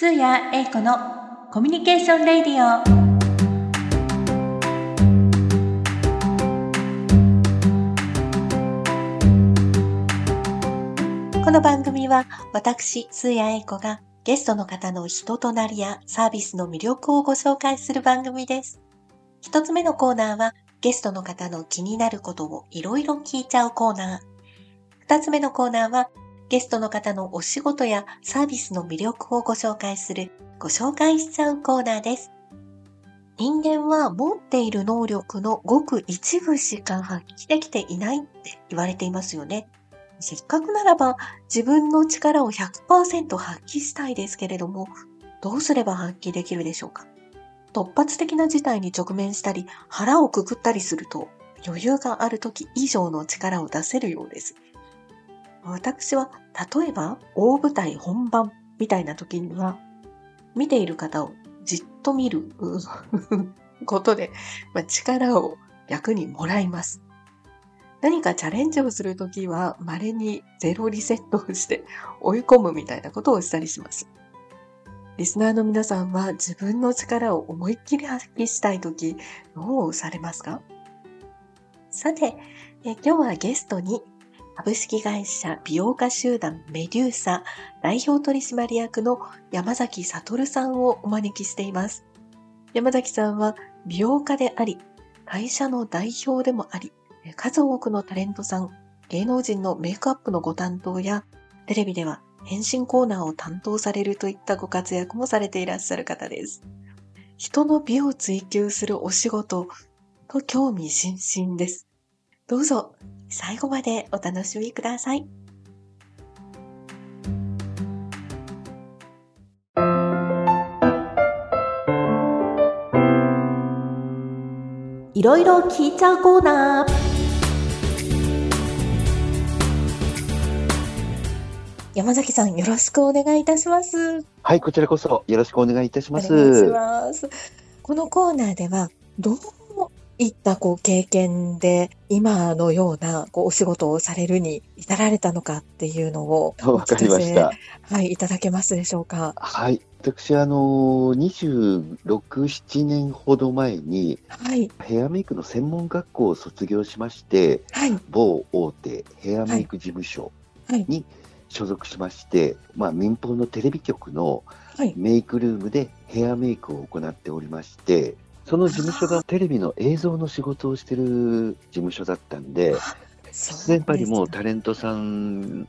スーヤエイコのコミュニケーションレディオ。この番組は私、スーヤエイコがゲストの方の人となりやサービスの魅力をご紹介する番組です。一つ目のコーナーはゲストの方の気になることをいろいろ聞いちゃうコーナー。二つ目のコーナーはゲストの方のお仕事やサービスの魅力をご紹介するご紹介しちゃうコーナーです。人間は持っている能力のごく一部しか発揮できていないって言われていますよね。せっかくならば自分の力を100%発揮したいですけれども、どうすれば発揮できるでしょうか？突発的な事態に直面したり、腹をくくったりすると、余裕がある時以上の力を出せるようです。私は、例えば、大舞台本番みたいな時には、見ている方をじっと見る ことで、まあ、力を逆にもらいます。何かチャレンジをするときは、稀にゼロリセットをして追い込むみたいなことをしたりします。リスナーの皆さんは自分の力を思いっきり発揮したいとき、どうされますか？さて、え今日はゲストに株式会社美容家集団メデューサ代表取締役の山崎悟さんをお招きしています。山崎さんは美容家であり、会社の代表でもあり、数多くのタレントさん、芸能人のメイクアップのご担当や、テレビでは変身コーナーを担当されるといったご活躍もされていらっしゃる方です。人の美を追求するお仕事と興味津々です。どうぞ最後までお楽しみください。いろいろ聞いちゃうコーナー。山崎さん、よろしくお願いいたします。はい、こちらこそよろしくお願いいたします。お願いします。このコーナーでは、どういったこう経験で、今のようなこうお仕事をされるに至られたのかっていうのをお わかりました。はい、いただけますでしょうか？はい、私、あの、26、7年ほど前に、はい、ヘアメイクの専門学校を卒業しまして、はい、某大手ヘアメイク事務所はい、に所属しまして、まあ、民放のテレビ局のはい、メイクルームでヘアメイクを行っておりまして、その事務所がテレビの映像の仕事をしてる事務所だったんで、必然やっぱりもうタレントさん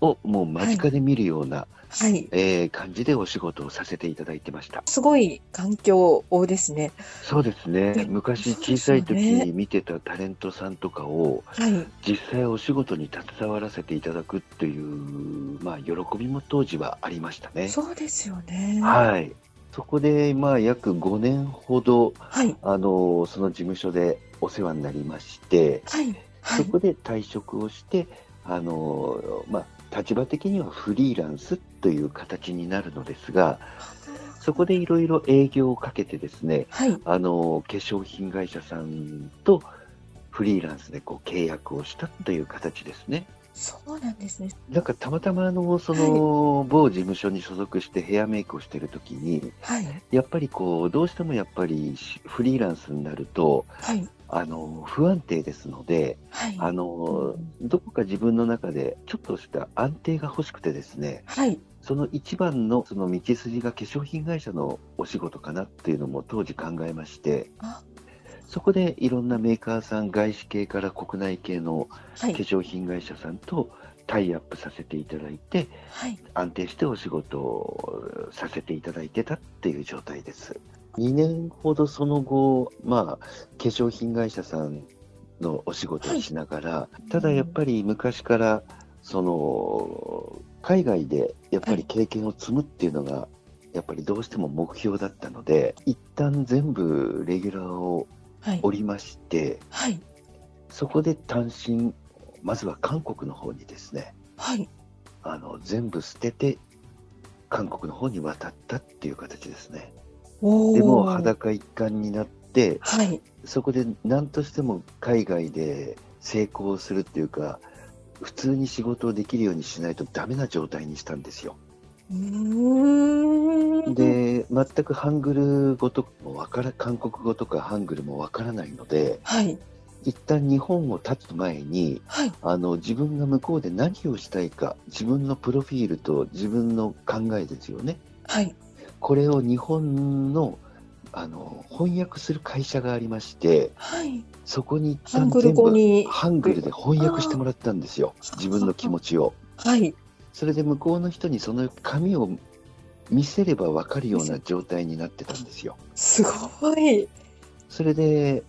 をもう間近で見るような、はい、えー感じでお仕事をさせていただいてました。すごい環境ですね。そうですねで。昔小さい時に見てたタレントさんとかをはい、実際お仕事に携わらせていただくっていう、まあ喜びも当時はありましたね。そうですよね。はい。そこで、まあ約5年ほど、はい、あの、その事務所でお世話になりまして、はい、はい、そこで退職をして、あの、まあ、立場的にはフリーランスという形になるのですが、そこでいろいろ営業をかけてですね、はい、あの、化粧品会社さんとフリーランスでこう契約をしたという形ですね。そうなんですね。なんかたまたまあの、その、某事務所に所属してヘアメイクをしてるときに、はい、やっぱりこう、どうしてもやっぱりしフリーランスになると、はい、あの、不安定ですので、はい、あの、どこか自分の中でちょっとした安定が欲しくてですね、はい、その一番のその道筋が化粧品会社のお仕事かなっていうのも当時考えましてあ、そこでいろんなメーカーさん、外資系から国内系のはい。化、粧品会社さんとタイアップさせていただいて、はい、安定してお仕事をさせていただいてたっていう状態です。2年ほどその後、まあ、化粧品会社さんのお仕事をしながら、ただやっぱり昔から、その、海外でやっぱり経験を積むっていうのが、やっぱりどうしても目標だったので、一旦全部レギュラーをはい、降りまして、はい、そこで単身、まずは韓国の方にですね、はい、あの全部捨てて韓国の方に渡ったっていう形ですね。でもう裸一貫になってはい、そこで何としても海外で成功するっていうか普通に仕事をできるようにしないとダメな状態にしたんですよ。で、全くハングル語とかもわから、韓国語とかハングルもわからないので、はい。一旦日本を立つ前に、はい。あの、自分が向こうで何をしたいか、自分のプロフィールと自分の考えですよね。はい。これを日本の、あの、翻訳する会社がありまして、はい。そこに一旦全部。ハングルで翻訳してもらったんですよ。自分の気持ちを。はい。それで向こうの人にその紙を見せれば分かるような状態になってたんですよ。すごい。それで、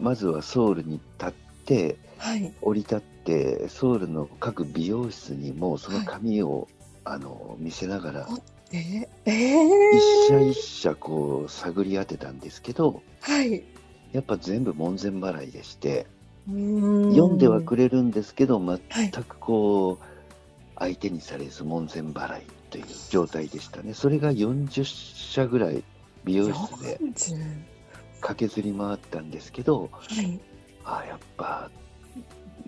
まずはソウルに立って、はい。降り立って、ソウルの各美容室にもその紙を、あの見せながら、ええー。一社一社こう探り当てたんですけど、はい。やっぱ全部門前払いでして、読んではくれるんですけど、はい。全くこう、相手にされず門前払いという状態でしたね。それが40社ぐらい美容室で40駆けずり回ったんですけど、はい。ああ、やっぱ、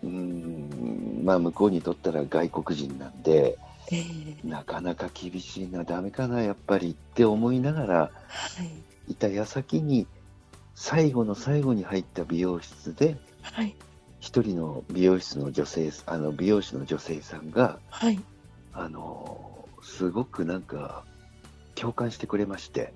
うーん、まあ向こうにとったら外国人なんで、えー。なかなか厳しいな、ダメかな、やっぱりって思いながらはい。いた矢先に、最後の最後に入った美容室で、はい。一人の美容室の女性、あの美容師の女性さんが、はい。あの、すごくなんか共感してくれまして。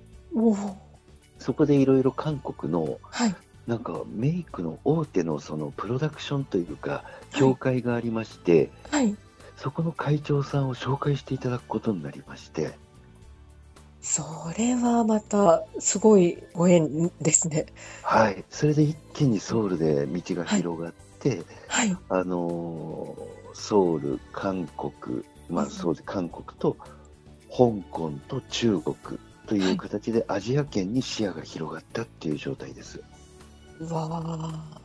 そこでいろいろ韓国のはい。なんかメイクの大手のそのプロダクションというか、協会がありまして、はい。そこの会長さんを紹介していただくことになりまして、それはまたすごいご縁ですね。はい、それで一気にソウルで道が広がって、はい。あのーソウル、韓国、まあうんそうで韓国と香港と中国という形でアジア圏に視野が広がったっていう状態です。うわあ。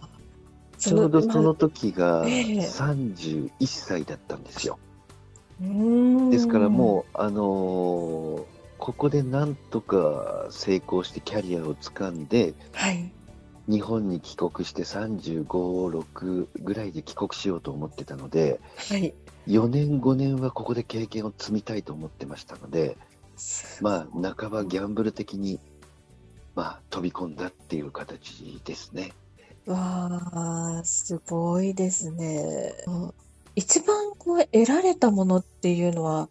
ちょうどそのま時がええ31歳だったんですよ。ですからもう、あのーここでなんとか成功してキャリアをつかんで、はい。日本に帰国して35、6ぐらいで帰国しようと思ってたので、はい。4年、5年はここで経験を積みたいと思ってましたので、まあ、半ばギャンブル的に、まあ、飛び込んだっていう形ですね。わあ、すごいですね。うん一番こう得られたものっていうのは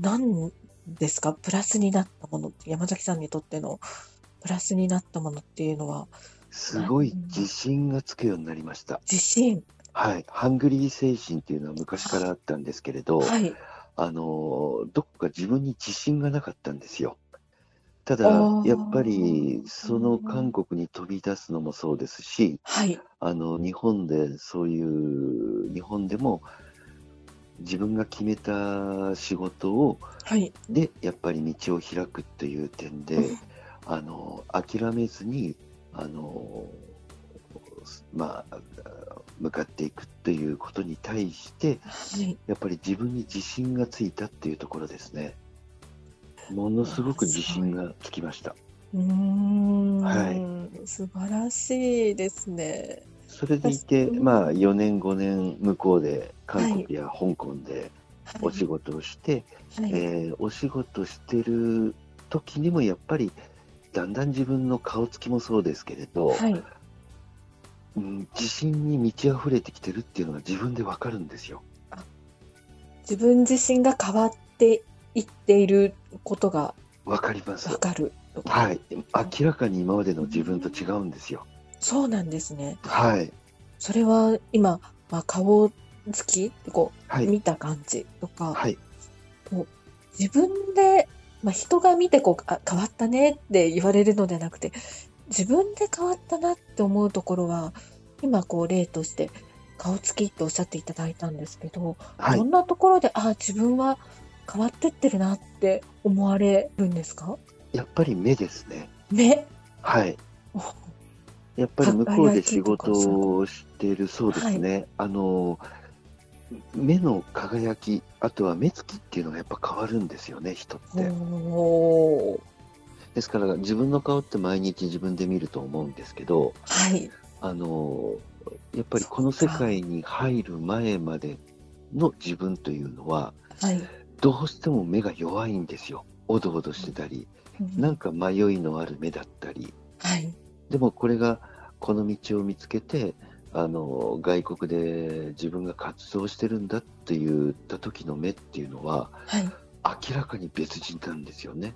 何ですか？プラスになったもの山崎さんにとってのプラスになったものっていうのは、すごい自信がつくようになりました。自信。はい。ハングリー精神っていうのは昔からあったんですけれど、はい。あの、どこか自分に自信がなかったんですよ。ただやっぱり、その韓国に飛び出すのもそうですし、はい。あの、日本でそういう、日本でも自分が決めた仕事を、はい。で、やっぱり道を開くという点で、あの、諦めずに、あの、まあ、向かっていくということに対して、はい。やっぱり自分に自信がついたっていうところですね。ものすごく自信がつきました。うーん。は素晴らしいですね。それでいて、うんまあ、4年、5年、向こうで、韓国や香港ではいお仕事をして、はい。えーお仕事してる時にも、やっぱり、だんだん自分の顔つきもそうですけれど、はい。うん、自信に満ち溢れてきてるっていうのが自分でわかるんですよ。自分自身が変わっていっていることがわかりますわ。かる。はい。明らかに今までの自分と違うんですよ。そうなんですね。はい。それは今、まあ、顔つきこう、はい。見た感じとか、はい。自分で、まあ、人が見てこうあ変わったねって言われるのではなくて自分で変わったなって思うところは今こう例として顔つきっておっしゃっていただいたんですけど、はい。どんなところであ自分は変わってってるなって思われるんですか？やっぱり目ですね。目？はい。おやっぱり向こうで仕事をしている、そうですね。あの、目の輝き、あとは目つきっていうのがやっぱ変わるんですよね、人って。ですから自分の顔って毎日自分で見ると思うんですけど、はいあの、やっぱりこの世界に入る前までの自分というのは、はいどうしても目が弱いんですよ。おどおどしてたり、うんなんか迷いのある目だったり、はい。でもこれがこの道を見つけて、あの外国で自分が活動してるんだって言った時の目っていうのははい。明らかに別人なんですよね。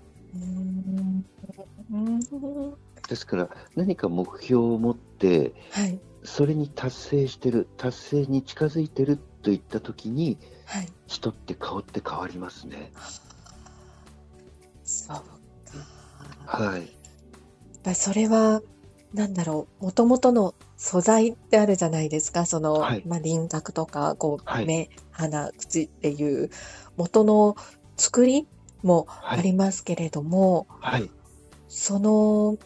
ですから何か目標を持ってはい。それに達成してる達成に近づいてるといった時にはい。人って顔って変わりますね。そうか。はい。それは、なんだろう、もともとの素材ってあるじゃないですか。その、はいまあ、輪郭とか、こう、はい目、鼻、口っていう元の作りもはいありますけれども、はい。その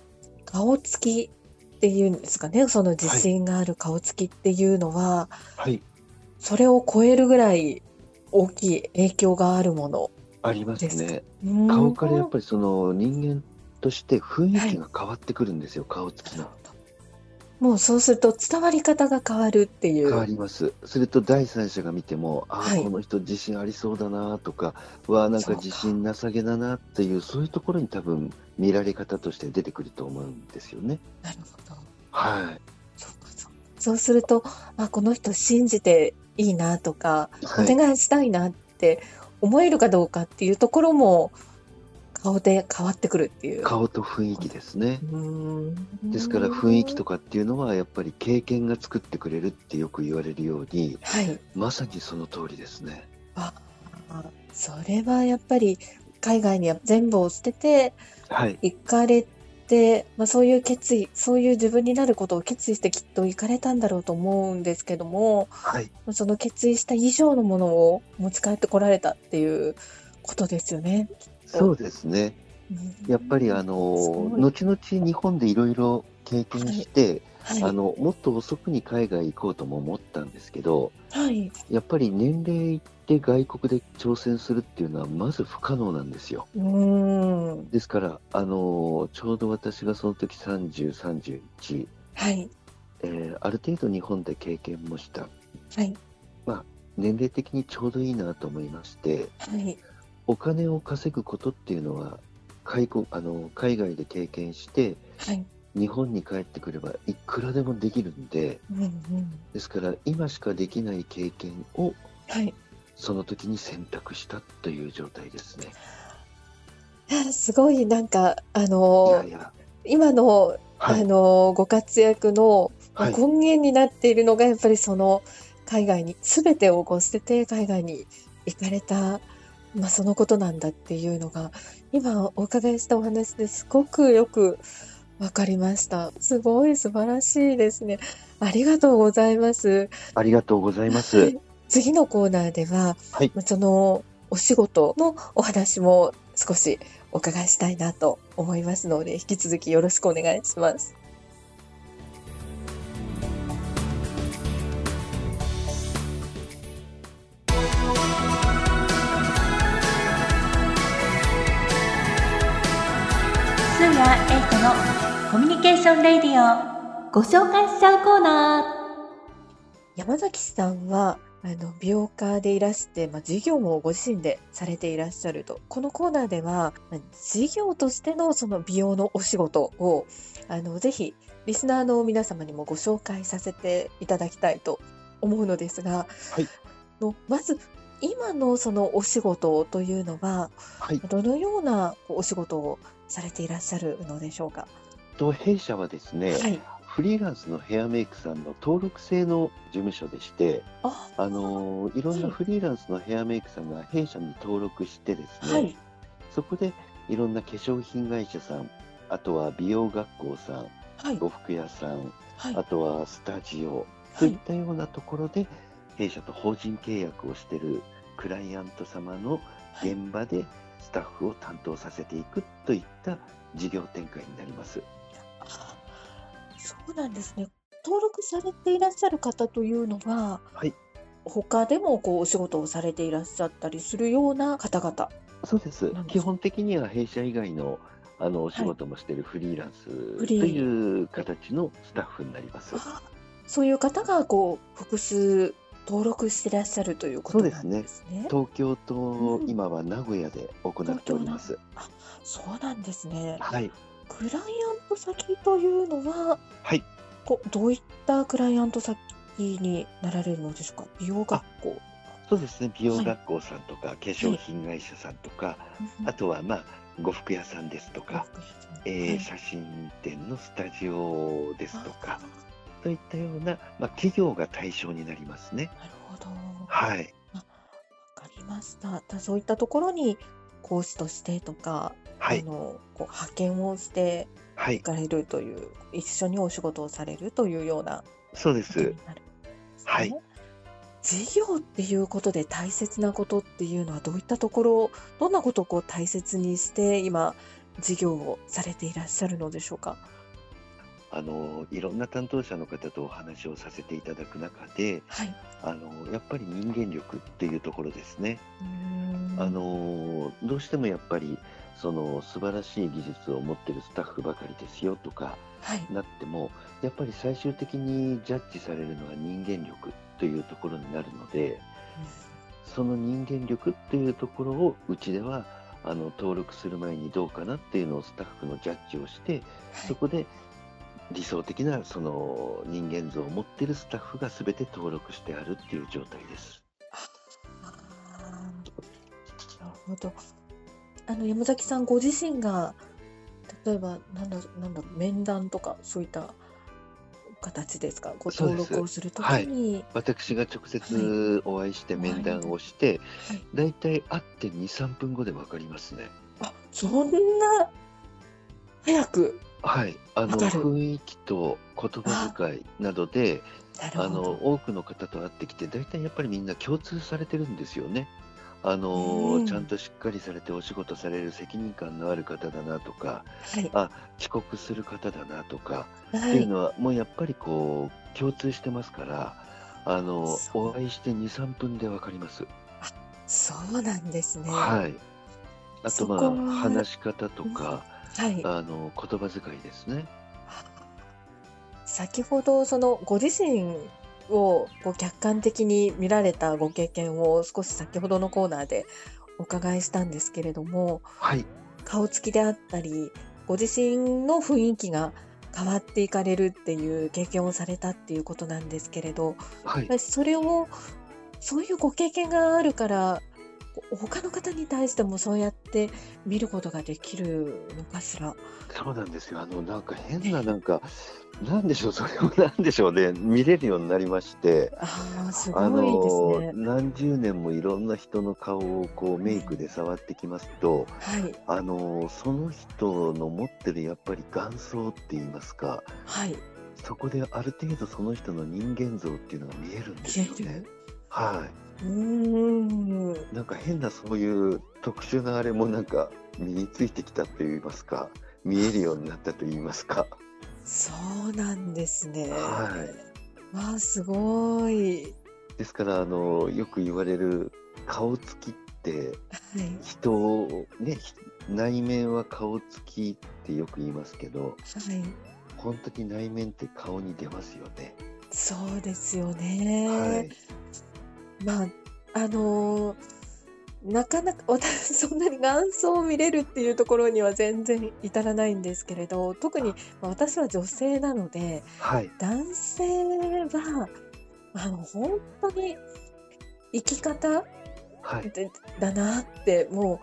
顔つきっていうんですかね、その自信がある顔つきっていうのは、はい。それを超えるぐらい大きい影響があるもの。ありますね。うん顔からやっぱりその人間として雰囲気が変わってくるんですよ、顔つきが。もうそうすると伝わり方が変わるっていう。変わります。すると第三者が見ても、ああ、はいこの人自信ありそうだなとか、わあ、なんか自信なさげだなっていう、そういうところに多分見られ方として出てくると思うんですよね。なるほど。はい。そうかそうかそうすると、あ、この人信じていいなとか、はい。お願いしたいなって思えるかどうかっていうところも顔で変わってくるっていう。顔と雰囲気ですね。ですから雰囲気とかっていうのはやっぱり経験が作ってくれるってよく言われるように、はい。まさにその通りですね。あ、それはやっぱり海外には全部を捨ててはい。行かれて、まあ、そういう決意、そういう自分になることを決意してきっと行かれたんだろうと思うんですけども、はい。その決意した以上のものを持ち帰ってこられたっていうことですよね。そうですね。やっぱりあすの、後々日本でいろいろ経験して、はい、あの、もっと遅くに海外行こうとも思ったんですけど、はい、やっぱり年齢いって外国で挑戦するっていうのはまず不可能なんですよ。ですから、あの、ちょうど私がその時30、31、はい、えーある程度日本で経験もした。はい、年齢的にちょうどいいなと思いまして、はい、お金を稼ぐことっていうのは海国あの海外で経験してはい、日本に帰ってくればいくらでもできるんでうん、うん、ですから今しかできない経験をはい。その時に選択したという状態ですね。すごいなんか、あいのやいや、今の、はい、あの、ご活躍の、根源になっているのが、やっぱりその、海外に、すべてをこう捨てて海外に行かれた、まあ、そのことなんだっていうのが、今お伺いしたお話ですごくよくわかりました。すごい素晴らしいですね。ありがとうございます。ありがとうございます。次のコーナーでは、はい、そのお仕事のお話も少しお伺いしたいなと思いますので、引き続きよろしくお願いします。スーヤエイトのコミュニケーションレディオ。ご紹介しちゃうコーナ山崎さんは、あの、美容家でいらして、まあ、事業もご自身でされていらっしゃると。このコーナーでは、まあ事業としてのその美容のお仕事を、あの、ぜひ、リスナーの皆様にもご紹介させていただきたいと思うのですが、はい。のまず、今のそのお仕事というのは、はい、どのようなお仕事をされていらっしゃるのでしょうか？と弊社はですね、はい。フリーランスのヘアメイクさんの登録制の事務所でして、あ、あのいろんなはいフリーランスのヘアメイクさんが弊社に登録してですね、はい。そこでいろんな化粧品会社さん、あとは美容学校さん、はい。呉服屋さん、はいあ。とはスタジオ、はいといっ。たようなところで弊社と法人契約をしているクライアント様のはい現場でスタッフを担当させていくといった事業展開になります。あそうなんですね。登録されていらっしゃる方というのは、はい、他でもこうお仕事をされていらっしゃったりするような方々。そうです基本的には弊社以外のあのお仕事もしているフリーランスという形のスタッフになります。あそういう方がこう複数登録してらっしゃるということなんですね。東京とうん今は名古屋で行っております。そうなんですね。はい。クライアント先というのは、はい。こどういったクライアント先になられるのでしょうか？美容学校。そうですね。美容学校さんとか、化粧品会社さんとか、あとはまあ、呉服屋さんですとか、えー写真展のスタジオですとか、といったような、まあ、企業が対象になりますね。なるほど。はい。わかりました。だそういったところに講師としてとか、はい。あのこう派遣をしてはい行。かれるという、一緒にお仕事をされるというようなそうでするんですね。はい事業っていうことで大切なことっていうのはどういったところ、どんなことをこう大切にして今事業をされていらっしゃるのでしょうか？あの、いろんな担当者の方とお話をさせていただく中で、はい。あの、やっぱり人間力っていうところですね。あのどうしてもやっぱりその素晴らしい技術を持ってるスタッフばかりですよとかはい。なってもやっぱり最終的にジャッジされるのは人間力というところになるのでその人間力っていうところをうちではあの登録する前にどうかなっていうのをスタッフのジャッジをしてそこで理想的なその人間像を持ってるスタッフが全て登録してあるっていう状態です。なるほど。あの山崎さんご自身が例えばなんだなんだ面談とかそういった形ですか？ご登録をするときはいに、私が直接お会いして面談をして、はいだいたい会って2、3分後で分かりますね。あそんな早くはい。あの、雰囲気と言葉遣いなどで、あの。多くの方と会ってきて、だいたいやっぱりみんな共通されてるんですよね。あの、うんちゃんとしっかりされてお仕事される責任感のある方だなとか、はいあ、遅刻する方だなとか、はっていうい。のはもうやっぱりこう、共通してますから、あの、お会いして2、3分で分かります。そうなんですね。はい。あとまあ話し方とか、はい。あの言葉遣いですね。先ほどそのご自身をこう客観的に見られたご経験を少し先ほどのコーナーでお伺いしたんですけれどもはい。顔つきであったりご自身の雰囲気が変わっていかれるっていう経験をされたっていうことなんですけれどはい。それをそういうご経験があるからこ他の方に対してもそうやって見ることができるのかしら？そうなんですよ。あのなんか変ななんかなんでしょうそれをなんでしょうね 見れるようになりまして。ああすあごいのですね。何十年もいろんな人の顔をこうメイクで触ってきますと、はいあのその人の持ってるやっぱり眼相って言いますか、はい。そこである程度その人の人間像っていうのが見えるんですよね。はい。うーん。なんか変なそういう特殊なあれもなんか身についてきたと言いますか、見えるようになったと言いますか。そうなんですね。はい。わあ、すごい。ですから、あの、よく言われる顔つきってはい。人をね、ひ内面は顔つきってよく言いますけど、はい。本当に内面って顔に出ますよね。そうですよね。はい。まあ、あのーなかなか私 そんなに眼相を見れるっていうところには全然至らないんですけれど特にまあ私は女性なのではい。男性はあの本当に生き方はい。でだなっても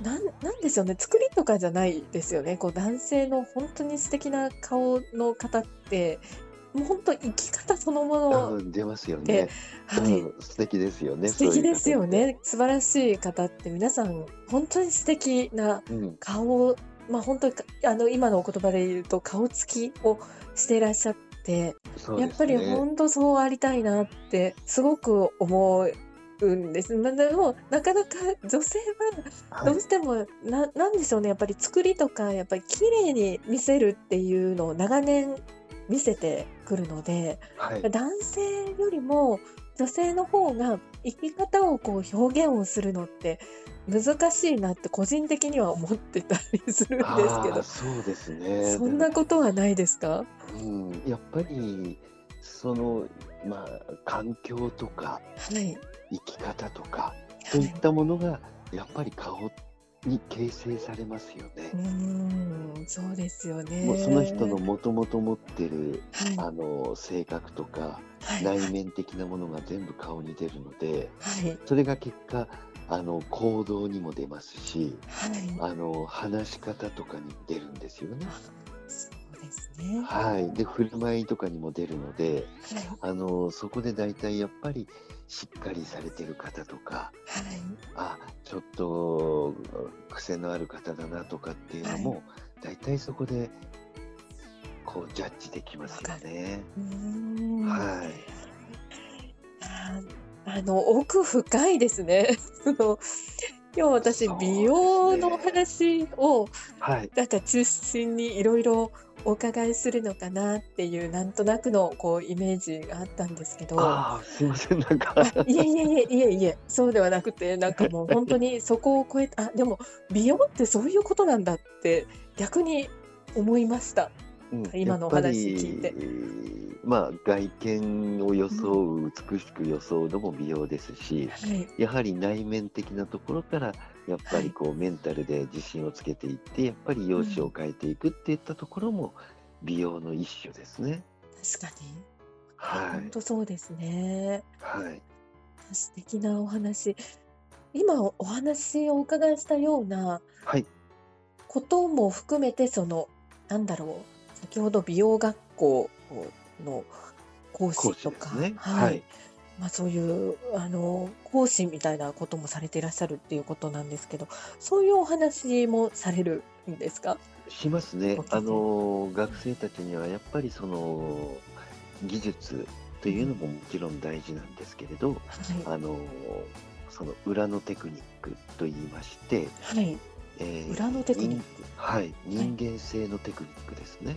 うなんなんでしょうね作りとかじゃないですよねこう男性の本当に素敵な顔の方ってもう本当生き方そのもの、うん、出ますよでね。はい、うん、素敵ですよね。素敵ですよね素晴らしい方って皆さん本当に素敵な方って。うん。顔まあ本当にかあの今のお言葉で言うと顔つきをしていらっしゃってそうですやっぱりね。本当そうありたいなってすごく思うんです。まあ、でもなかなか女性ははい。どうしても、ななんでしょうねやっぱり作りとかやっぱり綺麗に見せるっていうのを長年見せてくるのではい。男性よりも女性の方が生き方をこう表現をするのって難しいなって個人的には思ってたりするんですけどそうですね。そんなことはないですか？うん、やっぱりその、まあ、環境とかはい。生き方とか、そういったものがやっぱり顔に形成されますよねう。ーん、そうですよね。もうその人のもともと持ってるはい。あの性格とかはい。内面的なものが全部顔に出るのではい。それが結果あの行動にも出ますしはい。あの話し方とかに出るんですよね。ですね。はい、で振る舞いとかにも出るのではい。あのそこで大体やっぱりしっかりされてる方とかはい。あちょっと癖のある方だなとかっていうのも、大体そこでこうジャッジできますよね。はいああの、奥深いですね。その、今日私、美容のお話を、はい。なんか中心にいろいろお伺いするのかなっていう、なんとなくのこうイメージがあったんですけど、ああ、すいません、なんか。あいえいえいえいえいえ、そうではなくて、なんかもう本当にそこを超えた、あ、でも美容ってそういうことなんだって逆に思いました。うん今のお話聞いてまあ、外見を装う、美しく装うのも美容ですし、はい。やはり内面的なところから、やっぱはいりこう、メンタルで自信をつけていって、やっぱり容姿を変えていくっていったところも、美容の一種ですね。確かに。はい。本当そうですね。はい。素敵なお話。今お話をお伺いしたようなはい。ことも含めて、その、なんだろう、先ほど美容学校の講講師とか、ね。はい。はい。まあそういう、あの、講師みたいなこともされていらっしゃるっていうことなんですけど、そういうお話もされるんですか？しますねあの、学生たちにはやっぱりその、技術というのももちろん大事なんですけれど、はい。あの、その裏のテクニックと言いまして、はい。えー裏のテクニッ人はい、人間性のテクニックですね。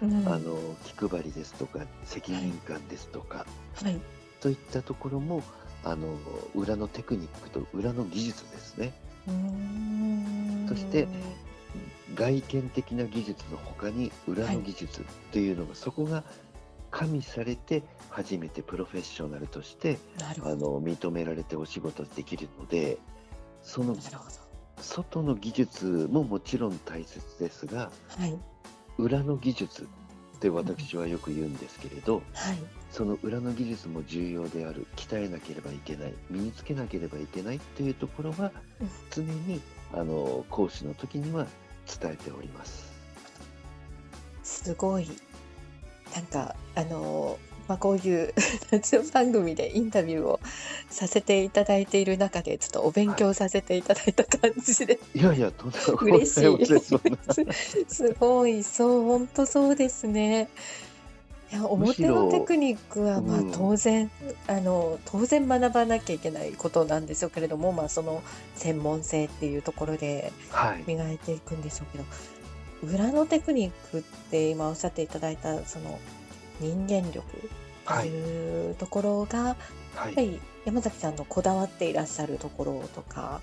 ク。うん。あの、気配りですとか、責任感ですとか、はい。といったところも、あの、裏のテクニックと裏の技術ですね。そして外見的な技術の他に裏の技術というのが、そこが加味されて初めてプロフェッショナルとしてあ。の認められてお仕事できるのでそのなるほど。外の技術ももちろん大切ですがはい。裏の技術って私はよく言うんですけれどはい。その裏の技術も重要である鍛えなければいけない身につけなければいけないというところはうん常にあの講師の時には伝えております。すごい。なんか、あの、まあ、こういう ラジオ番組でインタビューをさせていただいている中で、ちょっとお勉強させていただいた感じで、い。やいや、とんでいま嬉しい。すごい、そう、本当そうですね。いや、表のテクニックは、まあうん。当然、あの、当然学ばなきゃいけないことなんでしょうけれども、まあその専門性っていうところではい。磨いていくんでしょうけど、裏のテクニックって今おっしゃっていただいた、その人間力とはい。いうところが、はい。やっぱり山崎さんのこだわっていらっしゃるところとか、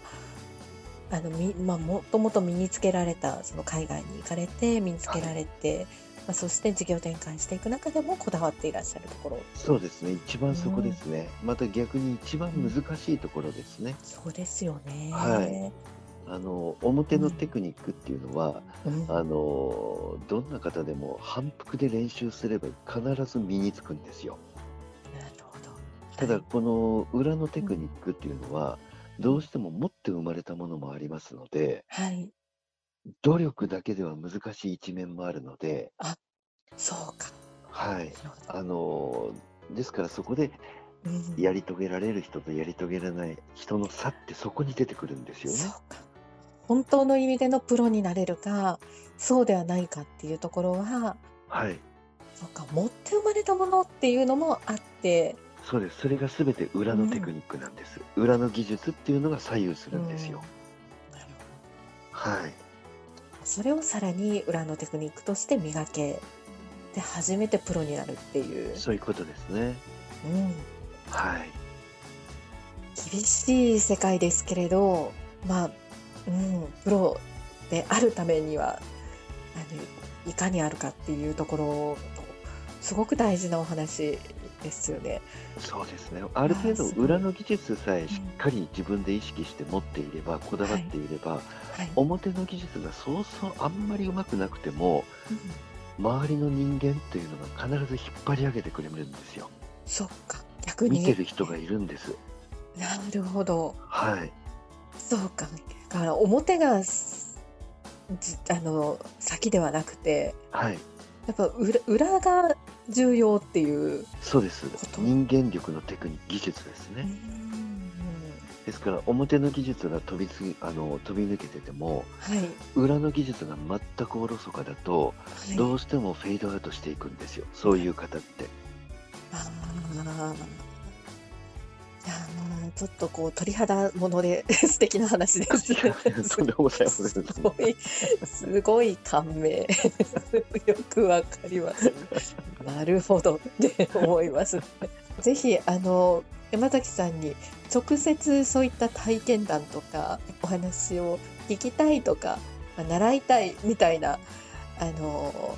あのみまあ、もともと身につけられたその海外に行かれて身につけられて、まあ、そして事業展開していく中でもこだわっていらっしゃるところそうですね。一番そこですね。また逆に一番難しいところですね。そうですよね。はいあの、表のテクニックっていうのは、うんあの、どんな方でも反復で練習すれば必ず身につくんですよ。なるほど。ただ、はいこの裏のテクニックっていうのは、どうしても持って生まれたものもありますので、はい、努力だけでは難しい一面もあるので、そうか。はいあの、ですからそこでうんやり遂げられる人とやり遂げられない人の差ってそこに出てくるんですよそうね。か。本当の意味でのプロになれるか、そうではないかっていうところは、はい。そうか、持って生まれたものっていうのもあって、そうです。それが全て裏のテクニックなんです。裏の技術っていうのが左右するんですよ。なるはい。それをさらに裏のテクニックとして磨けて初めてプロになるっていう。そういうことですね。うん。はい。厳しい世界ですけれど、まあ、うん、プロであるためには、あの、いかにあるかっていうところとすごく大事なお話ですよね。そうですね。ある程度裏の技術さえしっかり自分で意識して持っていれば、こだわっていれば、はい、表の技術がそうそうあんまりうまくなくても、うん、周りの人間っていうのが必ず引っ張り上げてくれるんですよ。そっか、逆に。見てる人がいるんです。なるほど。はい。そうか。だから表があの先ではなくて、はい。やっぱ裏裏が重要っていうそうです。人間力のテクニック技術ですね。ですから表の技術が飛びつあの飛び抜けてても、はい、裏の技術が全くおろそかだと、はい、どうしてもフェードアウトしていくんですよ。そういう方って。あちょっとこう鳥肌もので 素敵な話です。とんでもございません。すごい、すごい感銘。よくわかります。なるほどって思います、ぜひあの山崎さんに直接そういった体験談とかお話を聞きたいとか、まあ、習いたいみたいなあの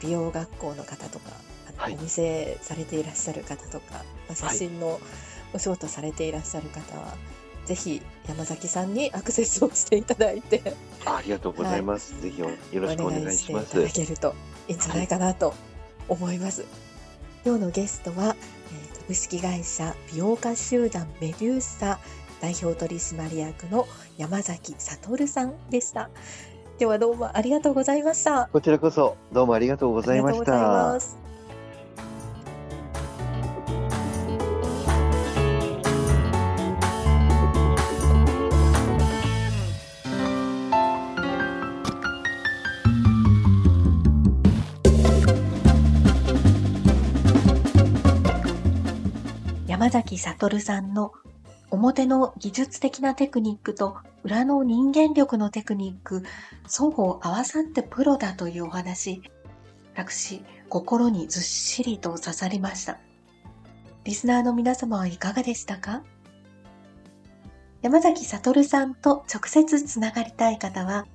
美容学校の方とか、はい、お店されていらっしゃる方とか、まあ、写真の、はいお仕事されていらっしゃる方は、ぜひ山崎さんにアクセスをしていただいて。ありがとうございます、はい、ぜひよろしくお願いします。いただけるといいんじゃないかなと思います、はい、今日のゲストは、えー、株式会社美容家集団メデューサ代表取締役の山崎悟さんでした。ではどうもありがとうございました。こちらこそどうもありがとうございました崎悟さんの表の技術的なテクニックと裏の人間力のテクニック、双方合わさってプロだというお話、私、心にずっしりと刺さりました。リスナーの皆様はいかがでしたか？山崎悟さんと直接つながりたい方は、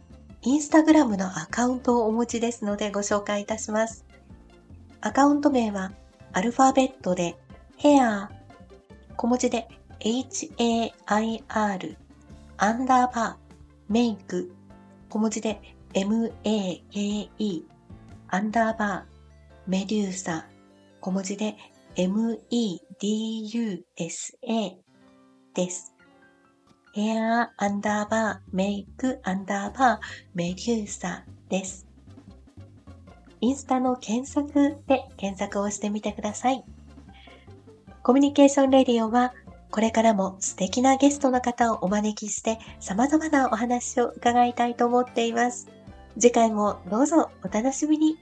インスタグラムのアカウントをお持ちですのでご紹介いたします。アカウント名はアルファベットで hair 小文字で hair アンダーバーメイク小文字で make アンダーバーメデューサ小文字で medusa です。ヘアアンダーバーメイクアンダーバーメデューサです。インスタの検索で検索をしてみてください。コミュニケーションレディオは、これからも素敵なゲストの方をお招きして様々なお話を伺いたいと思っています。次回もどうぞお楽しみに。